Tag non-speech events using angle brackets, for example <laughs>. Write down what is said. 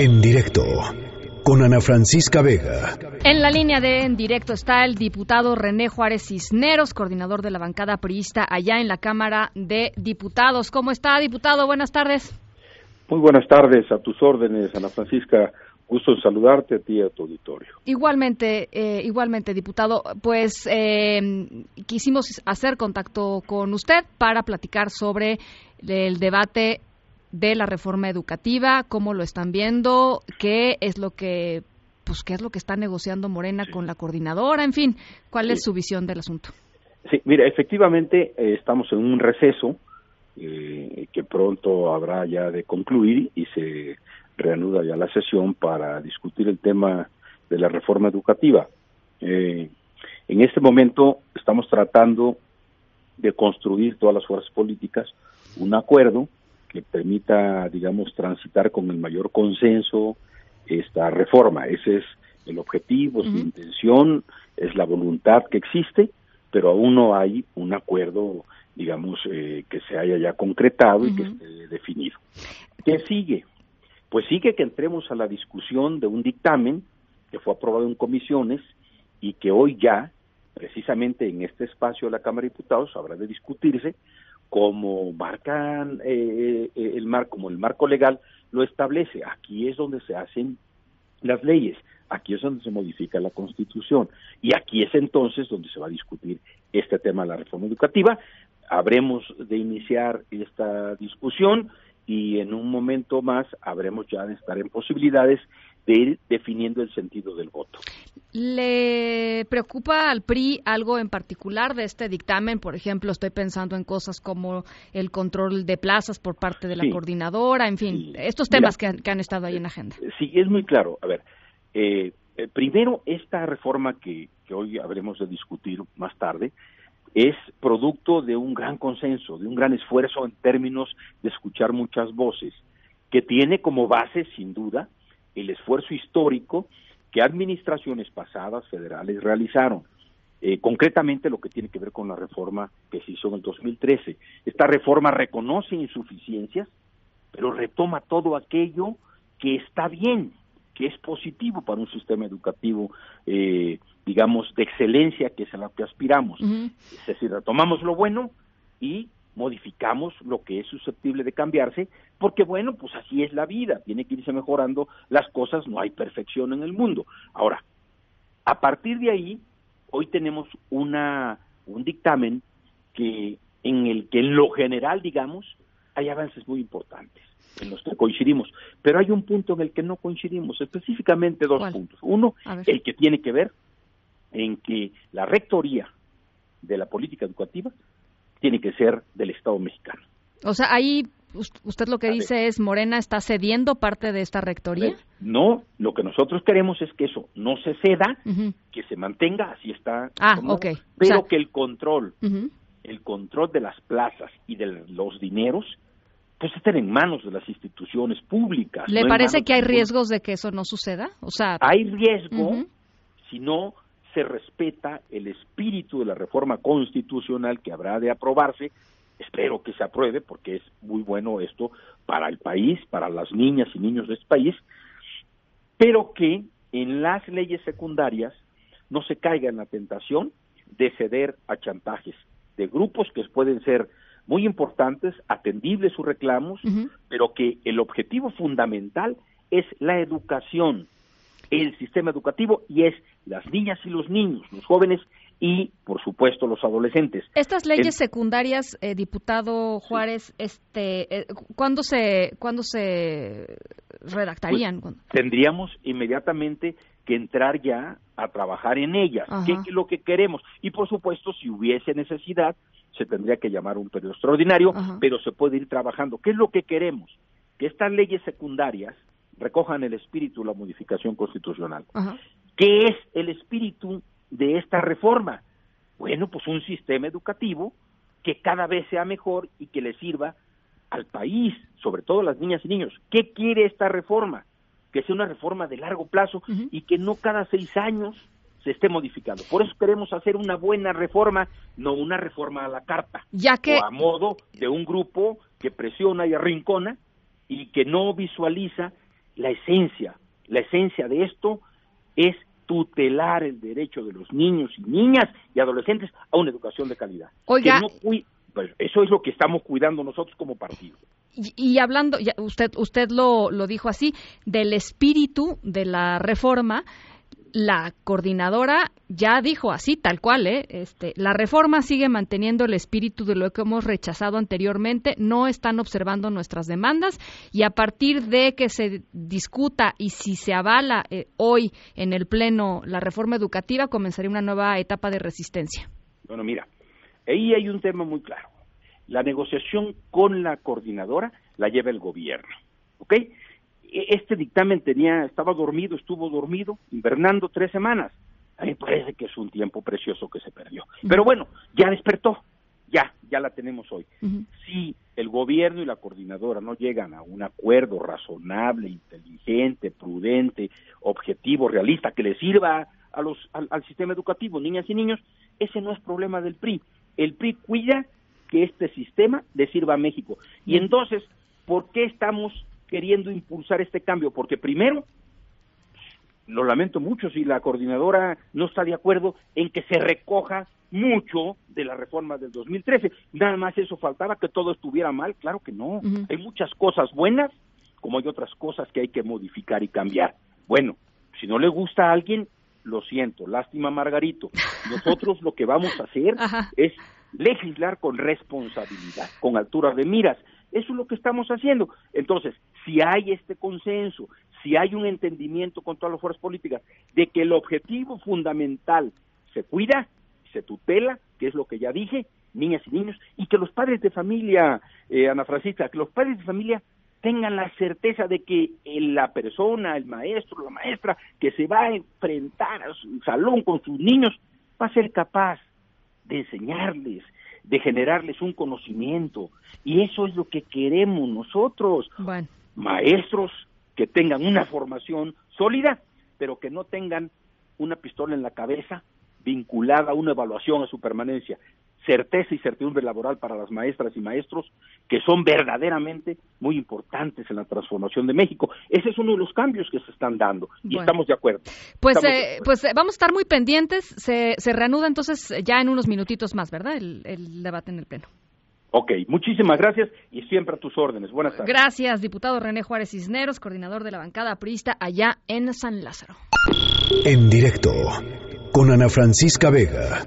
En directo con Ana Francisca Vega. En la línea de en directo está el diputado René Juárez Cisneros, coordinador de la bancada priista allá en la Cámara de Diputados. ¿Cómo está, diputado? Buenas tardes. Muy buenas tardes, a tus órdenes, Ana Francisca. Gusto en saludarte a ti y a tu auditorio. Igualmente, eh, igualmente, diputado. Pues eh, quisimos hacer contacto con usted para platicar sobre el debate de la reforma educativa, cómo lo están viendo, qué es lo que pues qué es lo que está negociando Morena con la coordinadora, en fin, cuál es su visión del asunto. Sí, mira, efectivamente eh, estamos en un receso eh, que pronto habrá ya de concluir y se reanuda ya la sesión para discutir el tema de la reforma educativa. Eh, en este momento estamos tratando de construir todas las fuerzas políticas un acuerdo que permita, digamos, transitar con el mayor consenso esta reforma. Ese es el objetivo, su intención, es la voluntad que existe, pero aún no hay un acuerdo, digamos, eh, que se haya ya concretado y que esté definido. ¿Qué sigue? Pues sigue que entremos a la discusión de un dictamen que fue aprobado en comisiones y que hoy ya, precisamente en este espacio de la Cámara de Diputados, habrá de discutirse como marcan eh, eh, el mar como el marco legal lo establece. Aquí es donde se hacen las leyes aquí es donde se modifica la constitución y aquí es entonces donde se va a discutir este tema de la reforma educativa. Habremos de iniciar esta discusión y en un momento más habremos ya de estar en posibilidades de ir definiendo el sentido del voto. ¿Le preocupa al PRI algo en particular de este dictamen? Por ejemplo, estoy pensando en cosas como el control de plazas por parte de la coordinadora, en fin, estos temas que, han, estado ahí en la agenda. Sí, es muy claro. A ver, eh, eh, primero, esta reforma que, que hoy habremos de discutir más tarde, es producto de un gran consenso, de un gran esfuerzo en términos de escuchar muchas voces, que tiene como base, sin duda, el esfuerzo histórico que administraciones pasadas federales realizaron. Eh, concretamente lo que tiene que ver con la reforma que se hizo en el 2013. Esta reforma reconoce insuficiencias, pero retoma todo aquello que está bien, que es positivo para un sistema educativo, eh, digamos, de excelencia, que es a lo que aspiramos. Es decir, retomamos lo bueno y modificamos lo que es susceptible de cambiarse, porque bueno, pues así es la vida, tiene que irse mejorando las cosas, no hay perfección en el mundo. Ahora, a partir de ahí, hoy tenemos una un dictamen que en el que en lo general, digamos, hay avances muy importantes en los que coincidimos, pero hay un punto en el que no coincidimos, específicamente dos puntos. Uno, el que tiene que ver en que la rectoría de la política educativa tiene que ser del Estado mexicano. O sea, ahí usted lo que dice es Morena está cediendo parte de esta rectoría. No, lo que nosotros queremos es que eso no se ceda, que se mantenga, así está. Ah, ok. Pero que el control, el control de las plazas y de los dineros, pues estén en manos de las instituciones públicas. ¿Le parece que hay riesgos de que eso no suceda? O sea, hay riesgo si no se respeta el espíritu de la reforma constitucional que habrá de aprobarse. Espero que se apruebe porque es muy bueno esto para el país, para las niñas y niños de este país, pero que en las leyes secundarias no se caiga en la tentación de ceder a chantajes de grupos que pueden ser muy importantes, atendibles sus reclamos, pero que el objetivo fundamental es la educación, el sistema educativo y es las niñas y los niños, los jóvenes y, por supuesto, los adolescentes. Estas leyes secundarias, eh, diputado Juárez, este, eh, ¿cuándo se, cuándo se redactarían? Pues, tendríamos inmediatamente que entrar ya a trabajar en ellas, qué es lo que queremos. Y, por supuesto, si hubiese necesidad, se tendría que llamar un periodo extraordinario, pero se puede ir trabajando. ¿Qué es lo que queremos? Que estas leyes secundarias recojan el espíritu de la modificación constitucional. ¿Qué es el espíritu de esta reforma? Bueno, pues un sistema educativo que cada vez sea mejor y que le sirva al país, sobre todo a las niñas y niños. ¿Qué quiere esta reforma? Que sea una reforma de largo plazo y que no cada seis años se esté modificando. Por eso queremos hacer una buena reforma, no una reforma a la carta, ya que... o a modo de un grupo que presiona y arrincona y que no visualiza la esencia, la esencia de esto es tutelar el derecho de los niños y niñas y adolescentes a una educación de calidad. Oiga, pues eso es lo que estamos cuidando nosotros como partido. Y, hablando, usted usted lo, lo dijo así, del espíritu de la reforma, la coordinadora ya dijo así, tal cual, ¿eh? este, la reforma sigue manteniendo el espíritu de lo que hemos rechazado anteriormente, no están observando nuestras demandas y a partir de que se discuta y si se avala eh, hoy en el Pleno la reforma educativa, comenzaría una nueva etapa de resistencia. Bueno, mira, ahí hay un tema muy claro. La negociación con la coordinadora la lleva el gobierno, ¿ok? E-, este dictamen tenía, estaba dormido, estuvo dormido, invernando tres semanas. A mí me parece que es un tiempo precioso que se perdió. Pero bueno, ya despertó, ya, ya la tenemos hoy. Si el gobierno y la coordinadora no llegan a un acuerdo razonable, inteligente, prudente, objetivo, realista, que le sirva a los, al, al sistema educativo, niñas y niños, ese no es problema del PRI. El PRI cuida que este sistema le sirva a México. Y entonces, ¿por qué estamos queriendo impulsar este cambio, porque primero, lo lamento mucho si la coordinadora no está de acuerdo en que se recoja mucho de la reforma del 2013. Nada más eso faltaba, que todo estuviera mal. Claro que no. Hay muchas cosas buenas, como hay otras cosas que hay que modificar y cambiar. Bueno, si no le gusta a alguien, lo siento, lástima Margarito. <laughs> Nosotros lo que vamos a hacer es legislar con responsabilidad, con altura de miras. Eso es lo que estamos haciendo. Entonces, si hay este consenso, si hay un entendimiento con todas las fuerzas políticas de que el objetivo fundamental se cuida, se tutela, que es lo que ya dije, niñas y niños, y que los padres de familia, eh, Ana Francisca, que los padres de familia tengan la certeza de que la persona, el maestro, la maestra que se va a enfrentar a su salón con sus niños, va a ser capaz de enseñarles, de generarles un conocimiento. Y eso es lo que queremos nosotros. Maestros que tengan una formación sólida, pero que no tengan una pistola en la cabeza vinculada a una evaluación a su permanencia certeza y certidumbre laboral para las maestras y maestros que son verdaderamente muy importantes en la transformación de México. Ese es uno de los cambios que se están dando y estamos de acuerdo. Pues, eh, pues eh, vamos a estar muy pendientes. Se, se reanuda entonces ya en unos minutitos más, ¿verdad? El, el debate en el Pleno. Ok, muchísimas gracias y siempre a tus órdenes. Buenas tardes. Gracias, diputado René Juárez Cisneros, coordinador de la bancada priista allá en San Lázaro. En directo con Ana Francisca Vega.